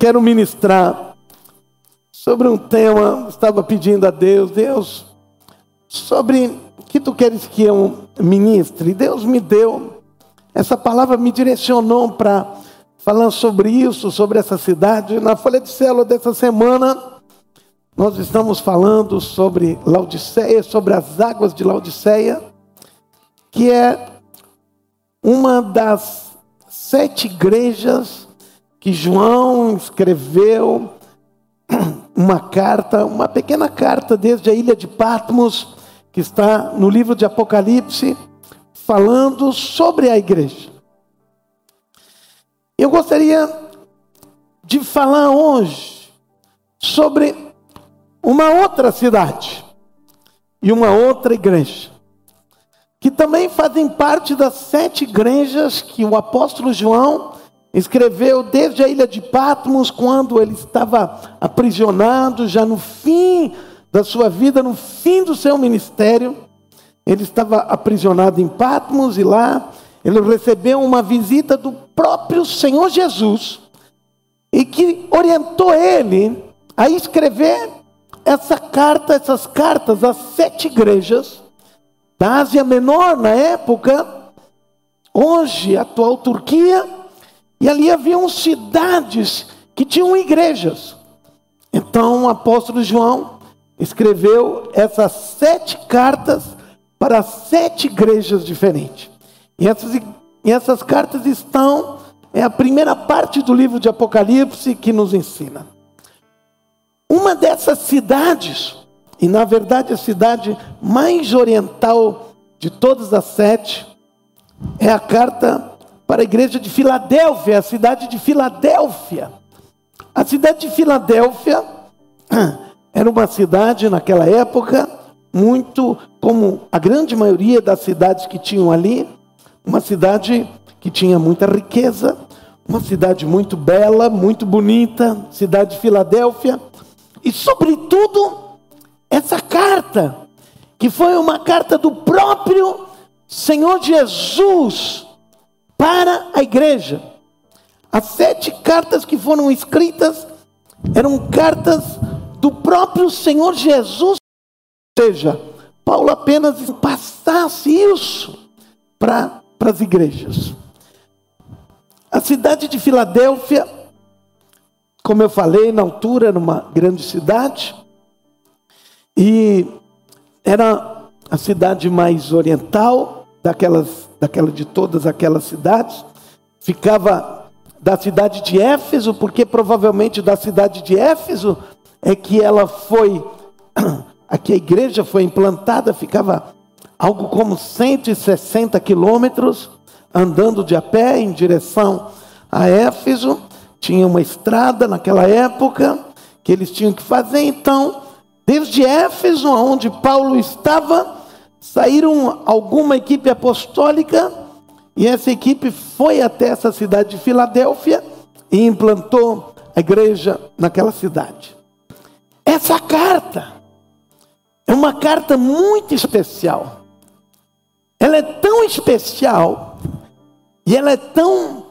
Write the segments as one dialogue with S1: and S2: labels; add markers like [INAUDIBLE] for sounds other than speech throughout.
S1: quero ministrar sobre um tema, estava pedindo a Deus, Deus, sobre que tu queres que eu ministre. Deus me deu, essa palavra me direcionou para falar sobre isso, sobre essa cidade. Na Folha de Célula dessa semana, nós estamos falando sobre Laodiceia, sobre as águas de Laodiceia, que é uma das sete igrejas que João escreveu uma carta, uma pequena carta desde a ilha de Patmos, que está no livro de Apocalipse, falando sobre a igreja. Eu gostaria de falar hoje sobre uma outra cidade e uma outra igreja, que também fazem parte das sete igrejas que o apóstolo João Escreveu desde a ilha de Patmos, quando ele estava aprisionado, já no fim da sua vida, no fim do seu ministério. Ele estava aprisionado em Patmos e lá ele recebeu uma visita do próprio Senhor Jesus e que orientou ele a escrever essa carta, essas cartas às sete igrejas da Ásia Menor na época, hoje atual Turquia e ali haviam cidades que tinham igrejas. Então o apóstolo João escreveu essas sete cartas para sete igrejas diferentes. E essas, e essas cartas estão, é a primeira parte do livro de Apocalipse que nos ensina. Uma dessas cidades, e na verdade a cidade mais oriental de todas as sete, é a carta para a igreja de Filadélfia, a cidade de Filadélfia. A cidade de Filadélfia [CLEARS THROAT] era uma cidade naquela época, muito como a grande maioria das cidades que tinham ali, uma cidade que tinha muita riqueza, uma cidade muito bela, muito bonita, cidade de Filadélfia, e sobretudo essa carta, que foi uma carta do próprio Senhor Jesus para a igreja. As sete cartas que foram escritas eram cartas do próprio Senhor Jesus. Ou seja, Paulo apenas passasse isso para as igrejas. A cidade de Filadélfia, como eu falei, na altura era uma grande cidade, e era a cidade mais oriental daquelas daquela de todas aquelas cidades, ficava da cidade de Éfeso, porque provavelmente da cidade de Éfeso é que ela foi, [CLEARS THROAT] aqui a igreja foi implantada, ficava algo como 160 quilômetros, andando de a pé em direção a Éfeso, tinha uma estrada naquela época que eles tinham que fazer, então, desde Éfeso, onde Paulo estava, saíram alguma equipe apostólica e essa equipe foi até essa cidade de Filadélfia e implantou a igreja naquela cidade. Essa carta é uma carta muito especial. Ela é tão especial e ela é tão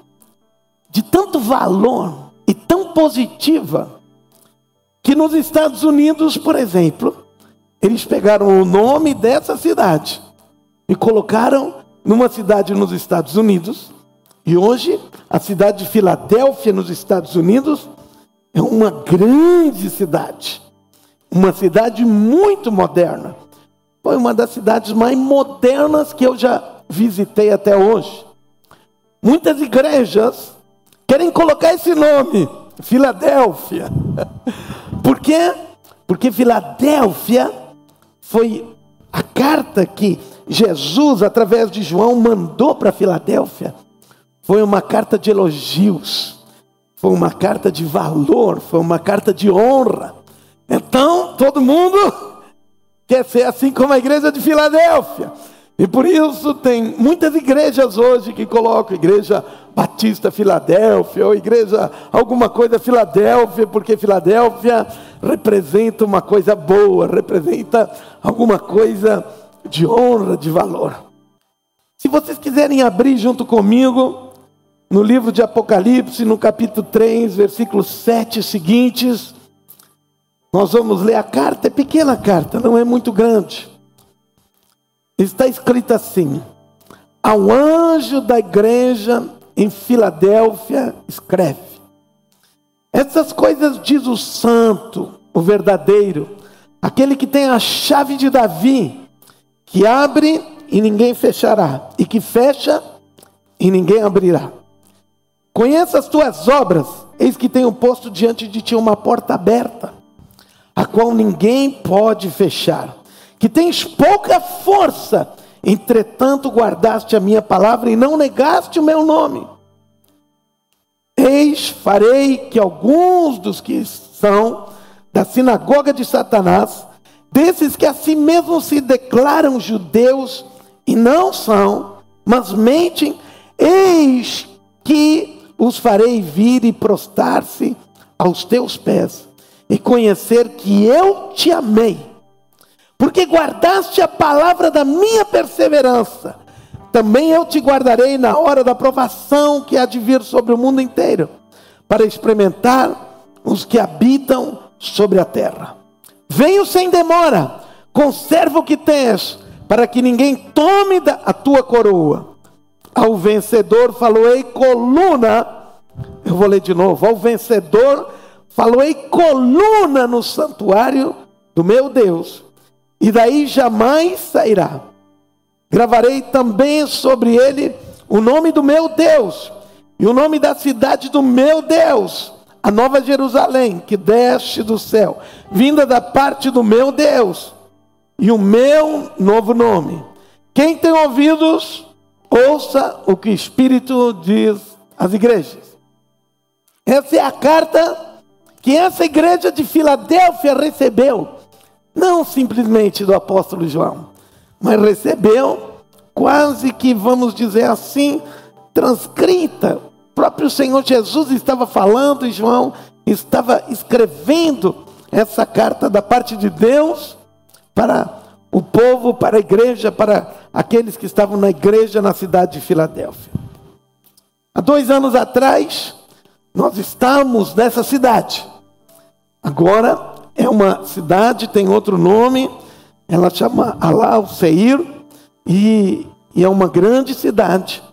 S1: de tanto valor e tão positiva que nos Estados Unidos, por exemplo, eles pegaram o nome dessa cidade e colocaram numa cidade nos Estados Unidos. E hoje, a cidade de Filadélfia, nos Estados Unidos, é uma grande cidade. Uma cidade muito moderna. Foi uma das cidades mais modernas que eu já visitei até hoje. Muitas igrejas querem colocar esse nome, Filadélfia. [LAUGHS] Por quê? Porque Filadélfia foi a carta que Jesus, através de João, mandou para Filadélfia. Foi uma carta de elogios, foi uma carta de valor, foi uma carta de honra. Então, todo mundo [LAUGHS] quer ser assim como a igreja de Filadélfia. E por isso tem muitas igrejas hoje que colocam igreja Batista Filadélfia, ou igreja alguma coisa Filadélfia, porque Filadélfia representa uma coisa boa, representa alguma coisa de honra, de valor. Se vocês quiserem abrir junto comigo no livro de Apocalipse, no capítulo 3, versículos 7 seguintes. Nós vamos ler a carta, é pequena carta, não é muito grande. Está escrito assim: Ao anjo da igreja em Filadélfia, escreve: Essas coisas diz o santo, o verdadeiro, aquele que tem a chave de Davi, que abre e ninguém fechará, e que fecha e ninguém abrirá. Conheça as tuas obras, eis que tenho posto diante de ti uma porta aberta, a qual ninguém pode fechar. Que tens pouca força, entretanto guardaste a minha palavra e não negaste o meu nome. Eis, farei que alguns dos que são da sinagoga de Satanás, desses que a si mesmos se declaram judeus e não são, mas mentem, eis que os farei vir e prostrar-se aos teus pés e conhecer que eu te amei, porque guardaste a palavra da minha perseverança. Também eu te guardarei na hora da provação que há de vir sobre o mundo inteiro, para experimentar os que habitam sobre a terra. Venho sem demora, conserva o que tens, para que ninguém tome a tua coroa. Ao vencedor falou-ei coluna. Eu vou ler de novo. Ao vencedor falou-ei coluna no santuário do meu Deus. E daí jamais sairá. Gravarei também sobre ele o nome do meu Deus e o nome da cidade do meu Deus, a nova Jerusalém, que desce do céu, vinda da parte do meu Deus, e o meu novo nome. Quem tem ouvidos, Ouça o que o Espírito diz às igrejas. Essa é a carta que essa igreja de Filadélfia recebeu, não simplesmente do apóstolo João, mas recebeu quase que, vamos dizer assim, transcrita. O próprio Senhor Jesus estava falando e João estava escrevendo essa carta da parte de Deus para o povo, para a igreja, para aqueles que estavam na igreja na cidade de Filadélfia. Há dois anos atrás, nós estávamos nessa cidade. Agora é uma cidade, tem outro nome, ela chama Alá Seir, e, e é uma grande cidade.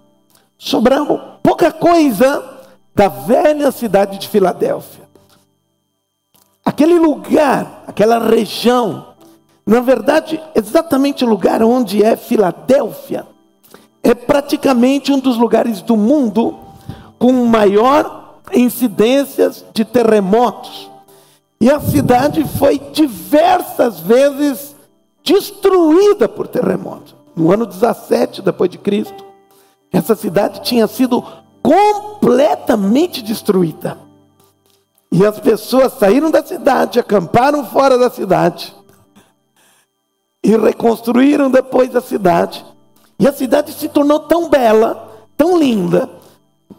S1: Sobrou pouca coisa da velha cidade de Filadélfia. Aquele lugar, aquela região, na verdade, exatamente o lugar onde é Filadélfia é praticamente um dos lugares do mundo com maior incidências de terremotos. E a cidade foi diversas vezes destruída por terremotos. No ano 17 depois de Cristo, essa cidade tinha sido completamente destruída. E as pessoas saíram da cidade, acamparam fora da cidade e reconstruíram depois a cidade. E a cidade se tornou tão bela, tão linda.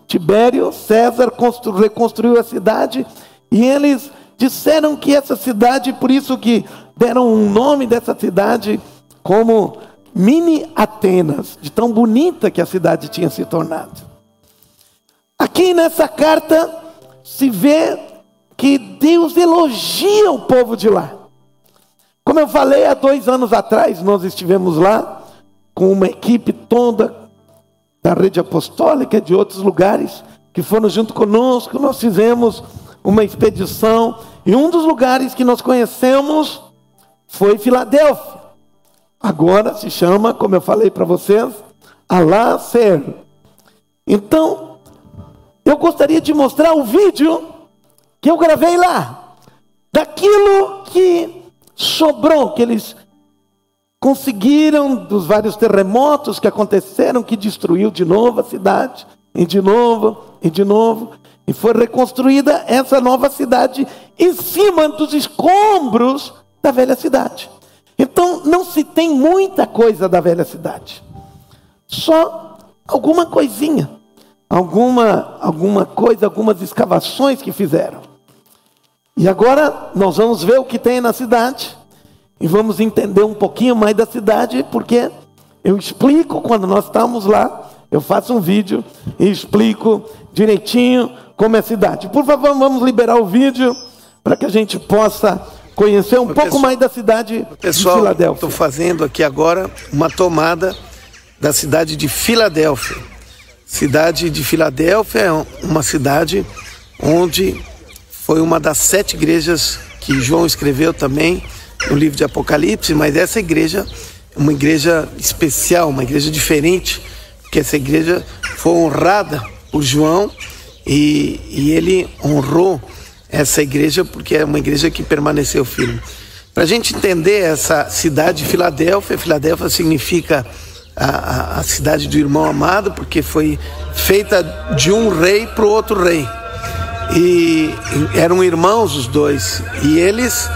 S1: Tibério César reconstruiu a cidade e eles disseram que essa cidade, por isso que deram um nome dessa cidade como Mini Atenas, de tão bonita que a cidade tinha se tornado. Aqui nessa carta se vê que Deus elogia o povo de lá. Como eu falei há dois anos atrás, nós estivemos lá com uma equipe toda da rede apostólica de outros lugares que foram junto conosco. Nós fizemos uma expedição e um dos lugares que nós conhecemos foi Filadélfia. Agora se chama, como eu falei para vocês, Alacer. Então, eu gostaria de mostrar o vídeo que eu gravei lá, daquilo que sobrou, que eles conseguiram dos vários terremotos que aconteceram, que destruiu de novo a cidade, e de novo, e de novo, e foi reconstruída essa nova cidade em cima dos escombros da velha cidade. Então não se tem muita coisa da velha cidade. Só alguma coisinha, alguma alguma coisa, algumas escavações que fizeram. E agora nós vamos ver o que tem na cidade e vamos entender um pouquinho mais da cidade, porque eu explico quando nós estamos lá, eu faço um vídeo e explico direitinho como é a cidade. Por favor, vamos liberar o vídeo para que a gente possa conhecer um pouco pessoal, mais da cidade
S2: pessoal,
S1: de Filadélfia.
S2: Estou fazendo aqui agora uma tomada da cidade de Filadélfia. Cidade de Filadélfia é uma cidade onde foi uma das sete igrejas que João escreveu também no livro de Apocalipse, mas essa igreja é uma igreja especial, uma igreja diferente, porque essa igreja foi honrada por João e, e ele honrou essa igreja porque é uma igreja que permaneceu firme. Para a gente entender essa cidade de Filadélfia, Filadélfia significa a, a, a cidade do irmão amado, porque foi feita de um rei para o outro rei. E eram irmãos os dois. E eles,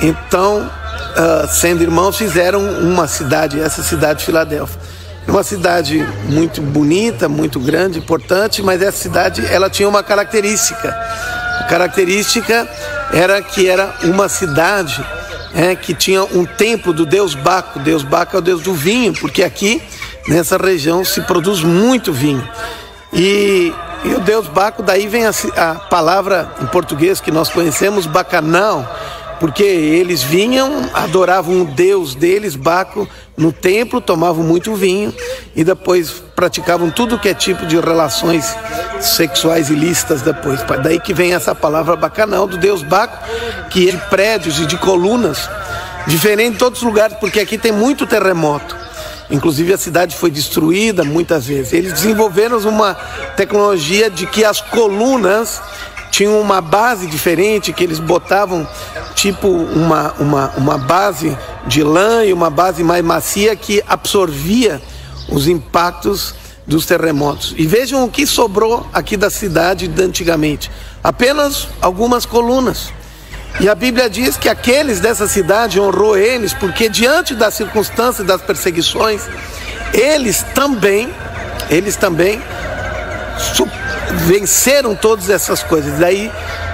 S2: então, uh, sendo irmãos, fizeram uma cidade, essa cidade de Filadélfia. É uma cidade muito bonita, muito grande, importante, mas essa cidade ela tinha uma característica. A característica era que era uma cidade é, que tinha um templo do deus Baco. Deus Baco é o deus do vinho, porque aqui nessa região se produz muito vinho. E, e o deus Baco, daí vem a, a palavra em português que nós conhecemos, bacanal, porque eles vinham, adoravam o deus deles, Baco, no templo, tomavam muito vinho e depois praticavam tudo que é tipo de relações sexuais ilícitas depois. Daí que vem essa palavra bacanal do deus Baco, que é de prédios e de colunas, diferente de todos os lugares, porque aqui tem muito terremoto. Inclusive a cidade foi destruída muitas vezes. Eles desenvolveram uma tecnologia de que as colunas tinham uma base diferente, que eles botavam tipo uma, uma, uma base de lã e uma base mais macia que absorvia os impactos dos terremotos. E vejam o que sobrou aqui da cidade de antigamente: apenas algumas colunas. E a Bíblia diz que aqueles dessa cidade honrou eles, porque diante das circunstâncias das perseguições, eles também, eles também venceram todas essas coisas. Daí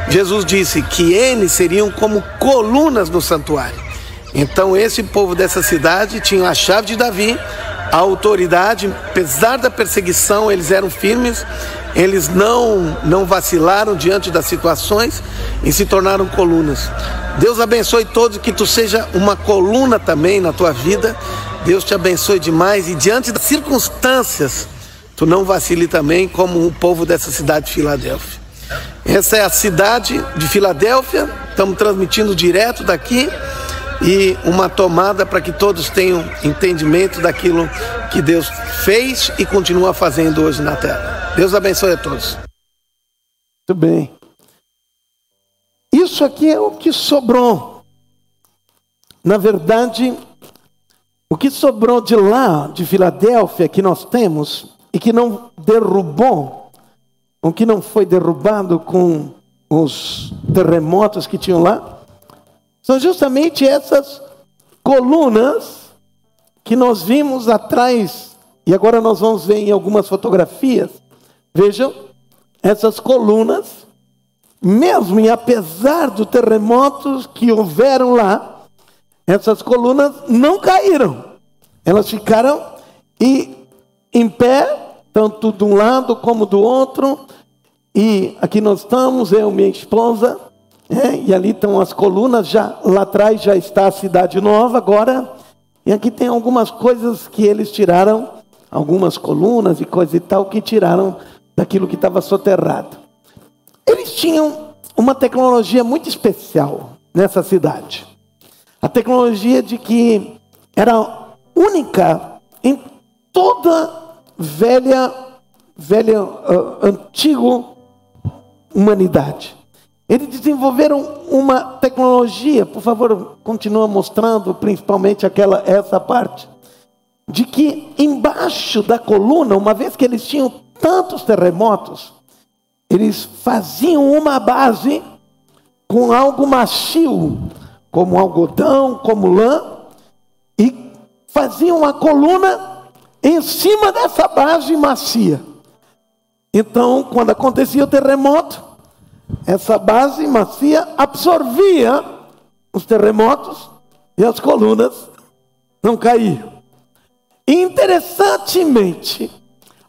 S2: Jesus disse que eles seriam como colunas no santuário. Então esse povo dessa cidade tinha a chave de Davi, a autoridade, apesar da perseguição, eles eram firmes, eles não não vacilaram diante das situações e se tornaram colunas. Deus abençoe todos que tu seja uma coluna também na tua vida. Deus te abençoe demais e diante das circunstâncias, tu não vacile também como o povo dessa cidade de Filadélfia. Essa é a cidade de Filadélfia, estamos transmitindo direto daqui e uma tomada para que todos tenham entendimento daquilo que Deus fez e continua fazendo hoje na terra. Deus abençoe a todos.
S1: Muito bem. Isso aqui é o que sobrou. Na verdade, o que sobrou de lá, de Filadélfia, que nós temos e que não derrubou o que não foi derrubado com os terremotos que tinham lá, são justamente essas colunas que nós vimos atrás, e agora nós vamos ver em algumas fotografias. Vejam, essas colunas, mesmo e apesar dos terremotos que houveram lá, essas colunas não caíram. Elas ficaram e em pé tanto de um lado como do outro. E aqui nós estamos, eu e minha esposa, é, e ali estão as colunas, já lá atrás já está a cidade nova agora. E aqui tem algumas coisas que eles tiraram, algumas colunas e coisa e tal, que tiraram daquilo que estava soterrado. Eles tinham uma tecnologia muito especial nessa cidade. A tecnologia de que era única em toda velha, velha, uh, antigo humanidade. Eles desenvolveram uma tecnologia, por favor, continua mostrando principalmente aquela essa parte, de que embaixo da coluna, uma vez que eles tinham tantos terremotos, eles faziam uma base com algo macio, como algodão, como lã, e faziam uma coluna em cima dessa base macia. Então, quando acontecia o terremoto, essa base macia absorvia os terremotos e as colunas não caíam. Interessantemente,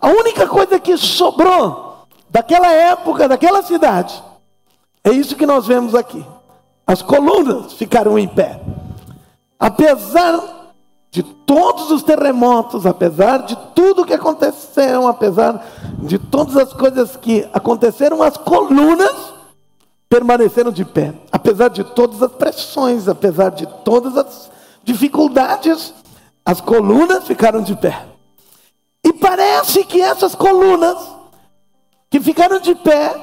S1: A única coisa que sobrou daquela época, daquela cidade, é isso que nós vemos aqui. As colunas ficaram em pé. Apesar de todos os terremotos, apesar de tudo que aconteceu, apesar de todas as coisas que aconteceram, as colunas permaneceram de pé. Apesar de todas as pressões, apesar de todas as dificuldades, as colunas ficaram de pé. E parece que essas colunas que ficaram de pé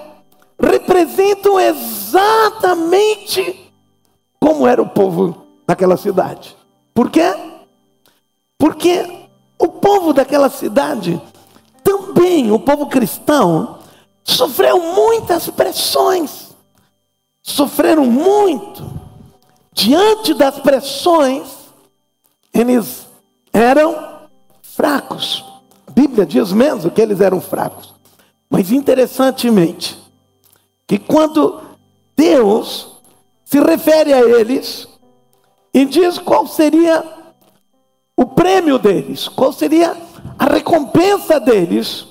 S1: representam exatamente como era o povo daquela cidade. Por quê? Porque o povo daquela cidade, também o povo cristão, sofreu muitas pressões. Sofreram muito. Diante das pressões, eles eram fracos. A Bíblia diz mesmo que eles eram fracos. Mas interessantemente, que quando Deus se refere a eles e diz qual seria o prêmio deles, qual seria a recompensa deles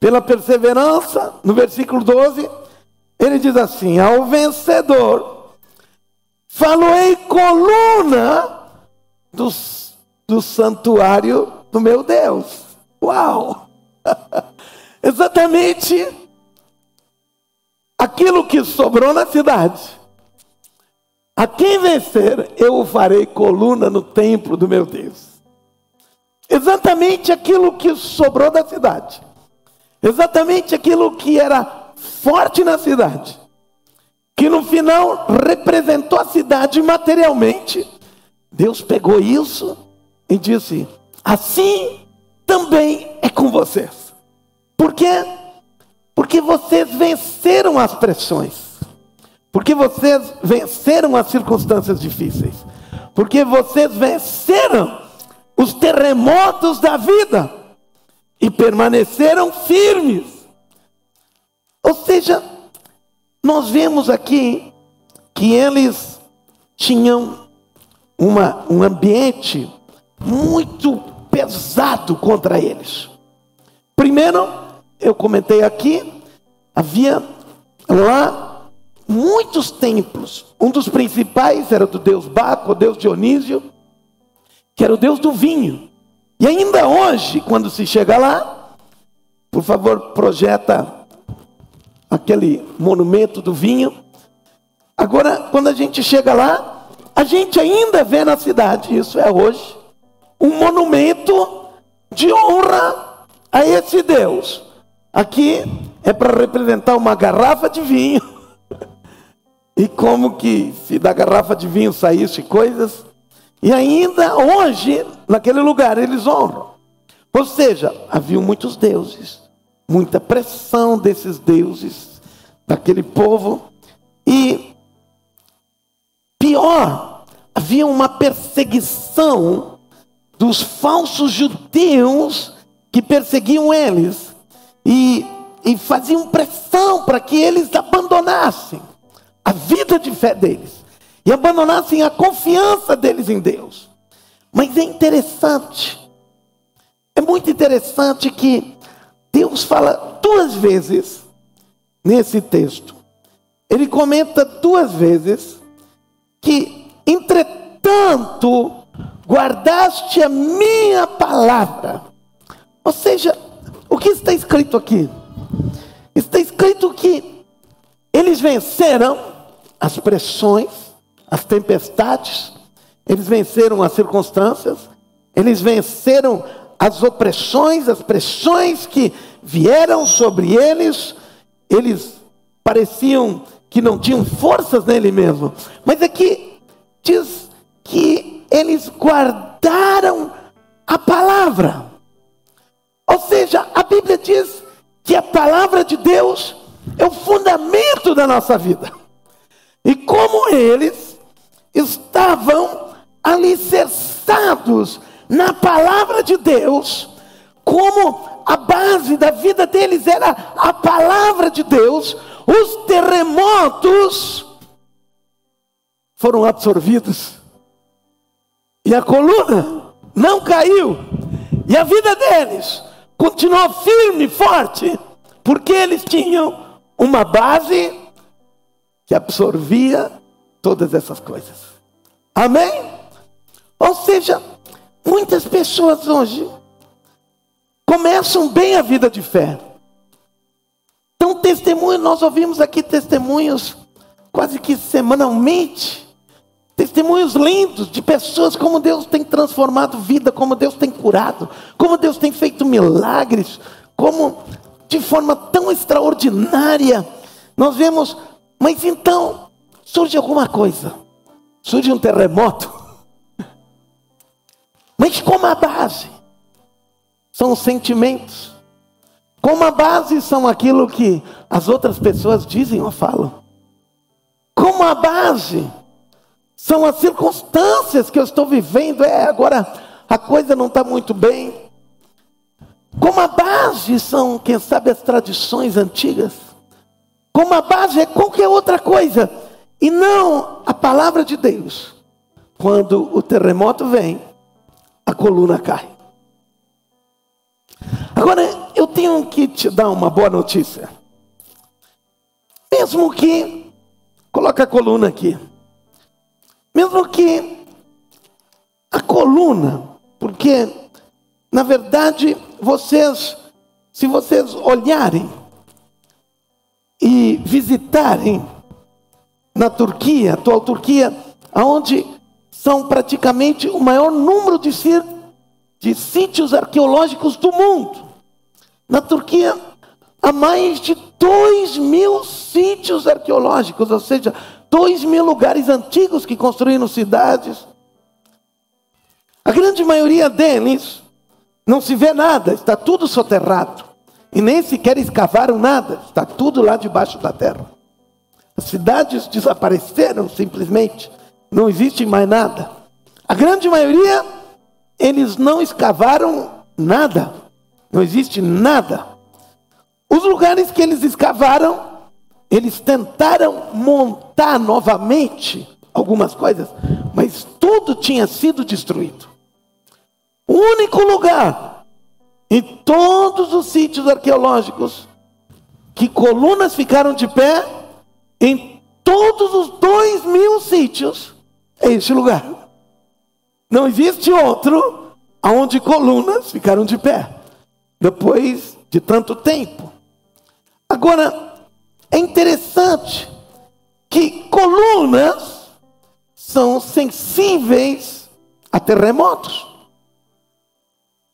S1: pela perseverança, no versículo 12, ele diz assim: Ao vencedor, faloei coluna do, do santuário do meu Deus. Uau! [LAUGHS] Exatamente aquilo que sobrou na cidade. A quem vencer, eu o farei coluna no templo do meu Deus. Exatamente aquilo que sobrou da cidade. Exatamente aquilo que era forte na cidade. Que no final representou a cidade materialmente. Deus pegou isso e disse: Assim também é com vocês. Por quê? Porque vocês venceram as pressões. Porque vocês venceram as circunstâncias difíceis. Porque vocês venceram os terremotos da vida e permaneceram firmes. Ou seja, nós vemos aqui que eles tinham uma, um ambiente muito pesado contra eles. Primeiro, eu comentei aqui, havia lá muitos templos. Um dos principais era do deus Baco, o deus Dionísio, que era o deus do vinho. E ainda hoje, quando se chega lá, por favor, projeta aquele monumento do vinho. Agora, quando a gente chega lá, a gente ainda vê na cidade, isso é hoje, um monumento de honra a esse Deus. Aqui é para representar uma garrafa de vinho. [LAUGHS] E como que se da garrafa de vinho saísse coisas. E ainda hoje, naquele lugar, eles honram. Ou seja, havia muitos deuses, muita pressão desses deuses, daquele povo. E pior, havia uma perseguição dos falsos judeus que perseguiam eles e, e faziam pressão para que eles abandonassem a vida de fé deles e abandonassem a confiança deles em Deus. Mas é interessante, é muito interessante que Deus fala duas vezes nesse texto. Ele comenta duas vezes que, entretanto, guardaste a minha palavra. Ou seja, o que está escrito aqui? Está escrito que eles venceram as pressões, as tempestades, eles venceram as circunstâncias, eles venceram as opressões, as pressões que vieram sobre eles, eles pareciam que não tinham forças nele mesmo, mas aqui diz que eles guardaram a palavra. Ou seja, a Bíblia diz que a palavra de Deus é o fundamento da nossa vida. E como eles estavam alicerçados na palavra de Deus, como a base da vida deles era a palavra de Deus, os terremotos foram absorvidos. E a coluna não caiu. E a vida deles continuou firme, forte, porque eles tinham uma base que absorvia todas essas coisas. Amém? Ou seja, muitas pessoas hoje começam bem a vida de fé. Então, testemunho, nós ouvimos aqui testemunhos quase que semanalmente. Testemunhos lindos de pessoas como Deus tem transformado vida, como Deus tem curado, como Deus tem feito milagres, como de forma tão extraordinária nós vemos, mas então surge alguma coisa, surge um terremoto, mas como a base são os sentimentos, como a base são aquilo que as outras pessoas dizem ou falam, como a base são as circunstâncias que eu estou vivendo. É, agora a coisa não está muito bem. Como a base são, quem sabe, as tradições antigas. Como a base é qualquer outra coisa. E não a palavra de Deus. Quando o terremoto vem, a coluna cai. Agora, eu tenho que te dar uma boa notícia. Mesmo que, coloca a coluna aqui. Mesmo que a coluna, porque na verdade vocês, se vocês olharem e visitarem na Turquia, atual Turquia, aonde são praticamente o maior número de, de sítios arqueológicos do mundo. Na Turquia, há mais de dois mil sítios arqueológicos, ou seja, dois mil lugares antigos que construíram cidades. A grande maioria deles não se vê nada, está tudo soterrado. E nem sequer escavaram nada, está tudo lá debaixo da terra. As cidades desapareceram simplesmente, não existe mais nada. A grande maioria, eles não escavaram nada, não existe nada. Os lugares que eles escavaram, eles tentaram montar novamente algumas coisas, mas tudo tinha sido destruído. O único lugar em todos os sítios arqueológicos que colunas ficaram de pé, em todos os dois mil sítios, é este lugar. Não existe outro onde colunas ficaram de pé, depois de tanto tempo. Agora, é interessante que colunas são sensíveis a terremotos.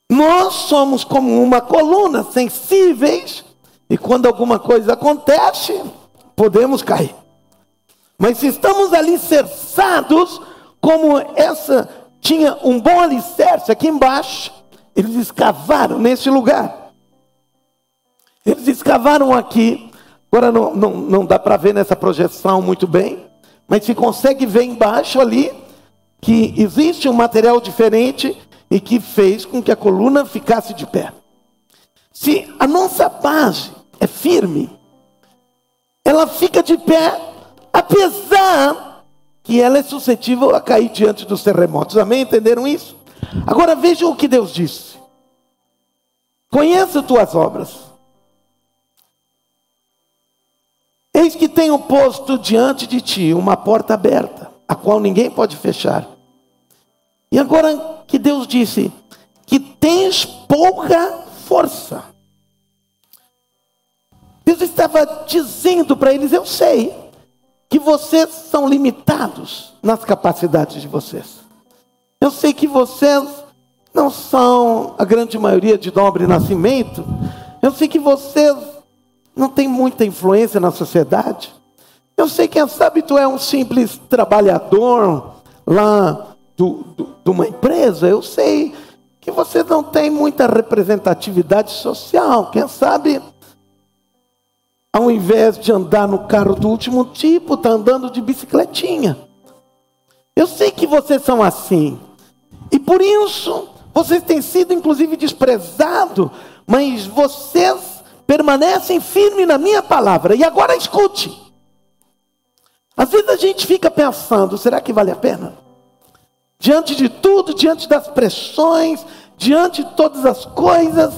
S1: Nós somos como uma coluna, sensíveis, e quando alguma coisa acontece, podemos cair. Mas se estamos alicerçados, como essa tinha um bom alicerce aqui embaixo, eles escavaram nesse lugar. Eles escavaram aqui Agora não, não, não dá para ver nessa projeção muito bem, mas se consegue ver embaixo ali que existe um material diferente e que fez com que a coluna ficasse de pé. Se a nossa base é firme, ela fica de pé, apesar que ela é suscetível a cair diante dos terremotos. Amém? Entenderam isso? Agora vejam o que Deus disse: Conheça tuas obras Eis que tenho posto diante de ti uma porta aberta, a qual ninguém pode fechar. E agora que Deus disse que tens pouca força. Deus estava dizendo para eles: Eu sei que vocês são limitados nas capacidades de vocês. Eu sei que vocês não são a grande maioria de nobre nascimento. Eu sei que vocês não tem muita influência na sociedade. Eu sei, quem sabe tu é um simples trabalhador lá do, do, de uma empresa. Eu sei que você não tem muita representatividade social. Quem sabe, ao invés de andar no carro do último tipo, está andando de bicicletinha. Eu sei que vocês são assim. E por isso, vocês têm sido inclusive desprezados, mas vocês permanecem firmes na minha palavra. E agora escute. Às vezes a gente fica pensando: será que vale a pena? Diante de tudo, diante das pressões, diante de todas as coisas,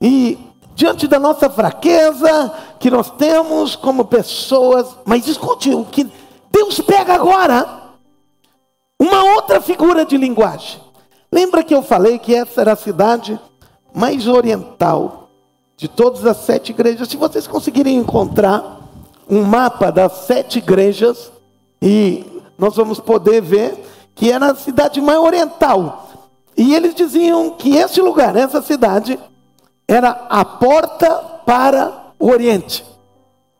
S1: e diante da nossa fraqueza que nós temos como pessoas, mas escute o que Deus pega agora, uma outra figura de linguagem. Lembra que eu falei que essa era a cidade mais oriental de todas as sete igrejas? Se vocês conseguirem encontrar um mapa das sete igrejas, e nós vamos poder ver que era a cidade mais oriental. E eles diziam que esse lugar, essa cidade, era a porta para o Oriente.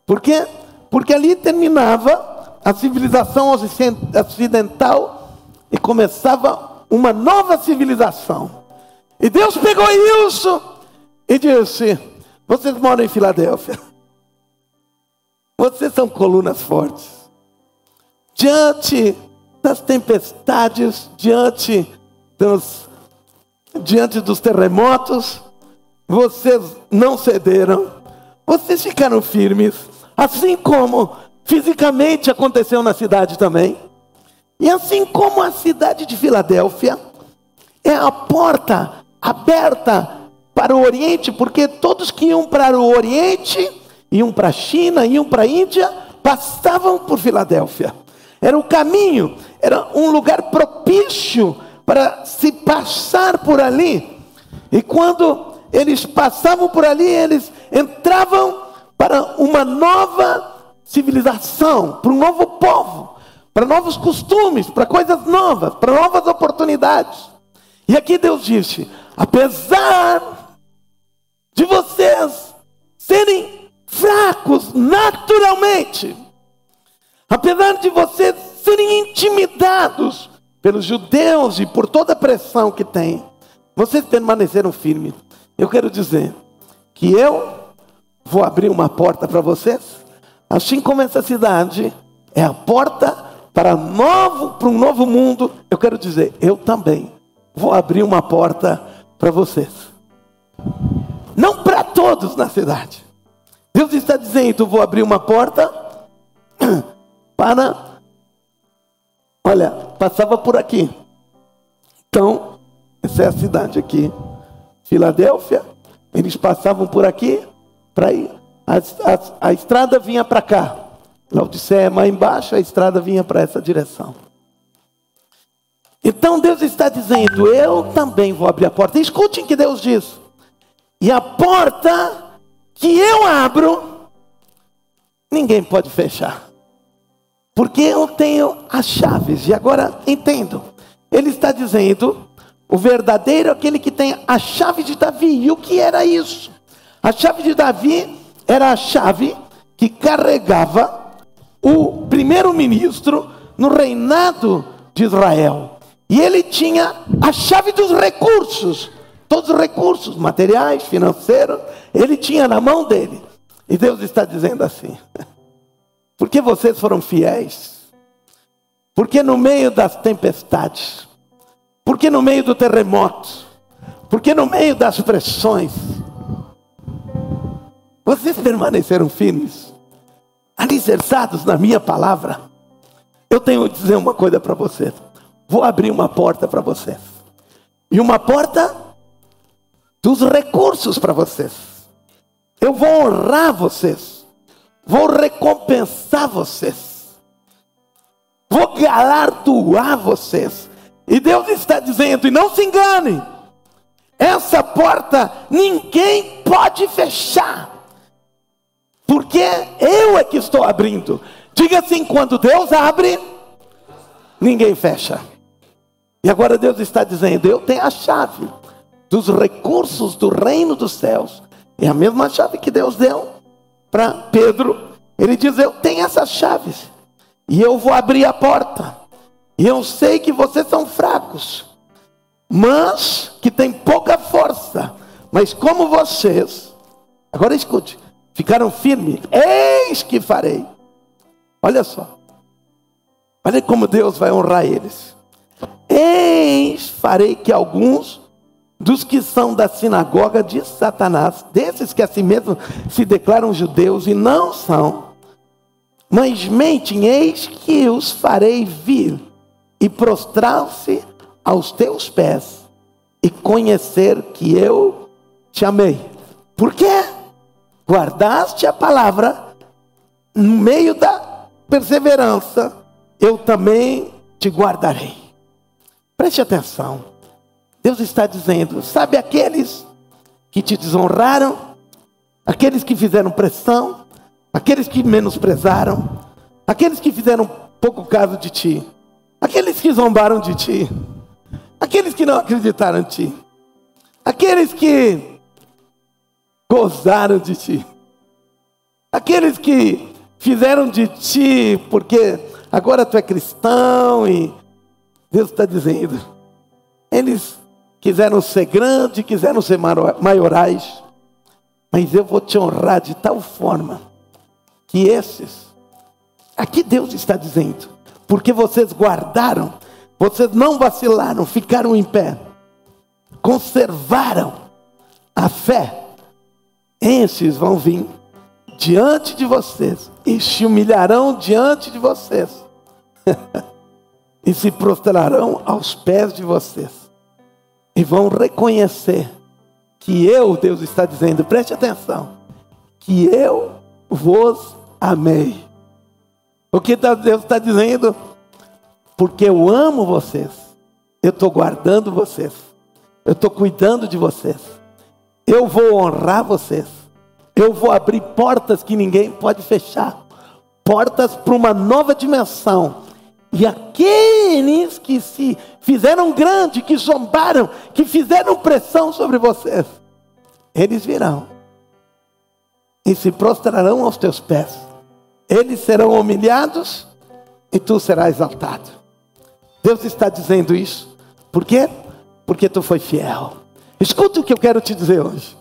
S1: Por quê? Porque ali terminava a civilização ocidental e começava uma nova civilização. E Deus pegou isso e disse: Vocês moram em Filadélfia. Vocês são colunas fortes. Diante das tempestades, diante dos, diante dos terremotos, vocês não cederam, vocês ficaram firmes, assim como fisicamente aconteceu na cidade também. E assim como a cidade de Filadélfia é a porta aberta para o Oriente, porque todos que iam para o Oriente, iam para a China, iam para a Índia, passavam por Filadélfia. Era o caminho, era um lugar propício para se passar por ali. E quando eles passavam por ali, eles entravam para uma nova civilização, para um novo povo, para novos costumes, para coisas novas, para novas oportunidades. E aqui Deus disse: apesar de vocês serem fracos naturalmente, apesar de vocês serem intimidados pelos judeus e por toda a pressão que tem, vocês permaneceram firmes. Eu quero dizer que eu vou abrir uma porta para vocês, assim como essa cidade é a porta para novo, para um novo mundo. Eu quero dizer, eu também vou abrir uma porta para vocês. Não para todos na cidade. Deus está dizendo: vou abrir uma porta [CLEARS THROAT] para. Olha, passava por aqui. Então, essa é a cidade aqui. Filadélfia. Eles passavam por aqui para ir. A, a, a estrada vinha para cá. Laodicea é mais embaixo, a estrada vinha para essa direção. Então Deus está dizendo: Eu também vou abrir a porta. Escutem que Deus diz. E a porta que eu abro, ninguém pode fechar. Porque eu tenho as chaves. E agora entendo. Ele está dizendo: o verdadeiro é aquele que tem a chave de Davi. E o que era isso? A chave de Davi era a chave que carregava o primeiro-ministro no reinado de Israel. E ele tinha a chave dos recursos, todos os recursos materiais, financeiros, ele tinha na mão dele. E Deus está dizendo assim: [LAUGHS] porque vocês foram fiéis, porque no meio das tempestades, porque no meio do terremoto, porque no meio das pressões, vocês permaneceram firmes, alicerçados na minha palavra. Eu tenho que dizer uma coisa para vocês vou abrir uma porta para vocês. E uma porta dos recursos para vocês. Eu vou honrar vocês. Vou recompensar vocês. Vou galardoar vocês. E Deus está dizendo, e não se engane, essa porta ninguém pode fechar. Porque eu é que estou abrindo. Diga assim: quando Deus abre, ninguém fecha. E agora Deus está dizendo: Eu tenho a chave dos recursos do reino dos céus. É a mesma chave que Deus deu para Pedro. Ele diz: Eu tenho essas chaves. E eu vou abrir a porta. E eu sei que vocês são fracos, mas que tem pouca força. Mas como vocês, agora escute, ficaram firmes, eis que farei. Olha só. Olha como Deus vai honrar eles. Eis, farei que alguns dos que são da sinagoga de Satanás, desses que assim mesmo se declaram judeus e não são, mas mentem, eis que os farei vir e prostrar-se aos teus pés e conhecer que eu te amei. Porque guardaste a palavra no meio da perseverança, eu também te guardarei. Preste atenção. Deus está dizendo: sabe aqueles que te desonraram, aqueles que fizeram pressão, aqueles que menosprezaram, aqueles que fizeram pouco caso de ti, aqueles que zombaram de ti, aqueles que não acreditaram em ti, aqueles que gozaram de ti, aqueles que fizeram de ti porque agora tu é cristão e Deus está dizendo, eles quiseram ser grandes, quiseram ser maiorais, mas eu vou te honrar de tal forma que esses, aqui Deus está dizendo, porque vocês guardaram, vocês não vacilaram, ficaram em pé, conservaram a fé, esses vão vir diante de vocês e se humilharão diante de vocês [LAUGHS] e se prostrarão aos pés de vocês e vão reconhecer que eu, Deus está dizendo, preste atenção, que eu vos amei. O que tá, Deus está dizendo? Porque eu amo vocês, eu estou guardando vocês, eu estou cuidando de vocês, eu vou honrar vocês, eu vou abrir portas que ninguém pode fechar. Portas para uma nova dimensão. E aqueles que se fizeram grande, que zombaram, que fizeram pressão sobre vocês, eles virão e se prostrarão aos teus pés. Eles serão humilhados e tu serás exaltado. Deus está dizendo isso. Por quê? Porque tu foi fiel. Escuta o que eu quero te dizer hoje.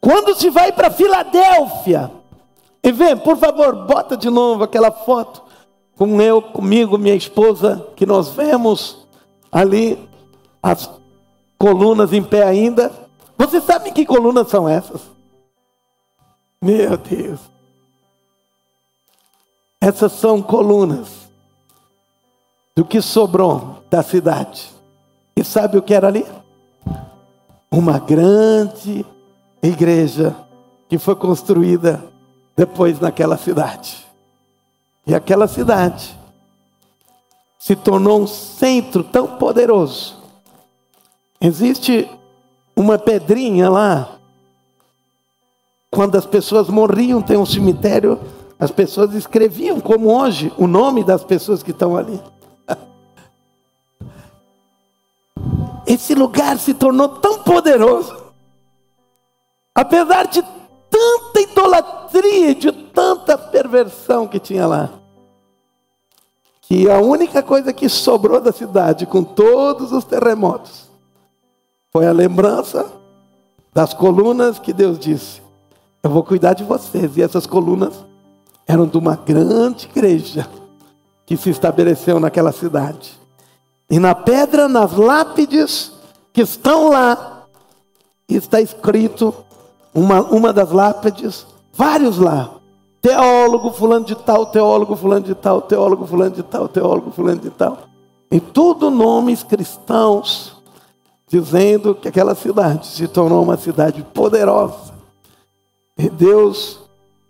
S1: Quando se vai para Filadélfia, e vem, por favor, bota de novo aquela foto com eu, comigo, minha esposa, que nós vemos ali as colunas em pé ainda. Você sabe que colunas são essas? Meu Deus. Essas são colunas do que sobrou da cidade. E sabe o que era ali? Uma grande igreja que foi construída depois naquela cidade. E aquela cidade se tornou um centro tão poderoso. Existe uma pedrinha lá. Quando as pessoas morriam, tem um cemitério, as pessoas escreviam, como hoje, o nome das pessoas que estão ali. [LAUGHS] Esse lugar se tornou tão poderoso, apesar de tanta idolatria, de tanta perversão que tinha lá. Que a única coisa que sobrou da cidade, com todos os terremotos, foi a lembrança das colunas que Deus disse: Eu vou cuidar de vocês. E essas colunas eram de uma grande igreja que se estabeleceu naquela cidade. E na pedra, nas lápides que estão lá, está escrito uma, uma das lápides, vários lá. Teólogo fulano de tal, teólogo fulano de tal, teólogo fulano de tal, teólogo fulano de tal. E tudo nomes cristãos, dizendo que aquela cidade se tornou uma cidade poderosa. E Deus,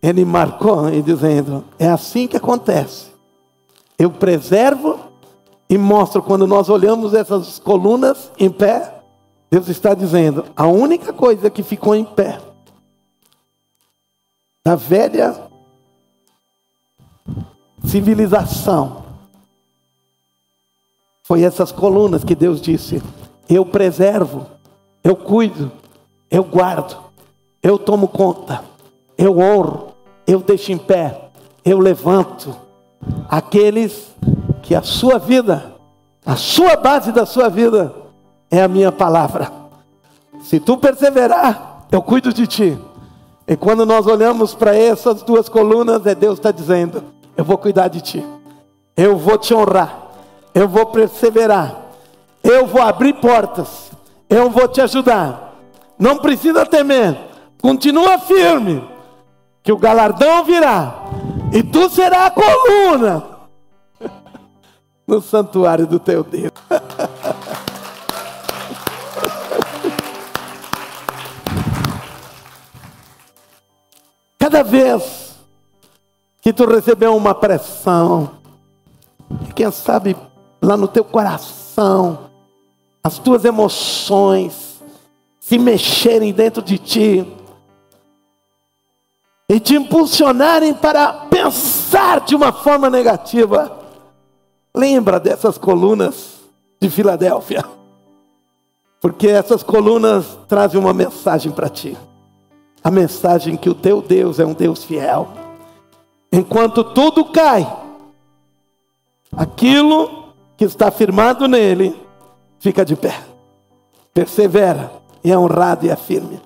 S1: Ele marcou e dizendo: é assim que acontece. Eu preservo e mostro quando nós olhamos essas colunas em pé, Deus está dizendo: a única coisa que ficou em pé da velha civilização. Foi essas colunas que Deus disse: Eu preservo, eu cuido, eu guardo, eu tomo conta, eu honro, eu deixo em pé, eu levanto aqueles que a sua vida, a sua base da sua vida é a minha palavra. Se tu perseverar, eu cuido de ti. E quando nós olhamos para essas duas colunas, é Deus está dizendo: Eu vou cuidar de ti, eu vou te honrar, eu vou perseverar, eu vou abrir portas, eu vou te ajudar. Não precisa temer, continua firme, que o galardão virá, e tu será a coluna no santuário do teu Deus. [LAUGHS] cada vez que tu recebeu uma pressão, quem sabe lá no teu coração, as tuas emoções se mexerem dentro de ti e te impulsionarem para pensar de uma forma negativa. Lembra dessas colunas de Filadélfia, porque essas colunas trazem uma mensagem para ti. A mensagem que o teu Deus é um Deus fiel. Enquanto tudo cai, aquilo que está firmado nele fica de pé, persevera e é honrado e é firme.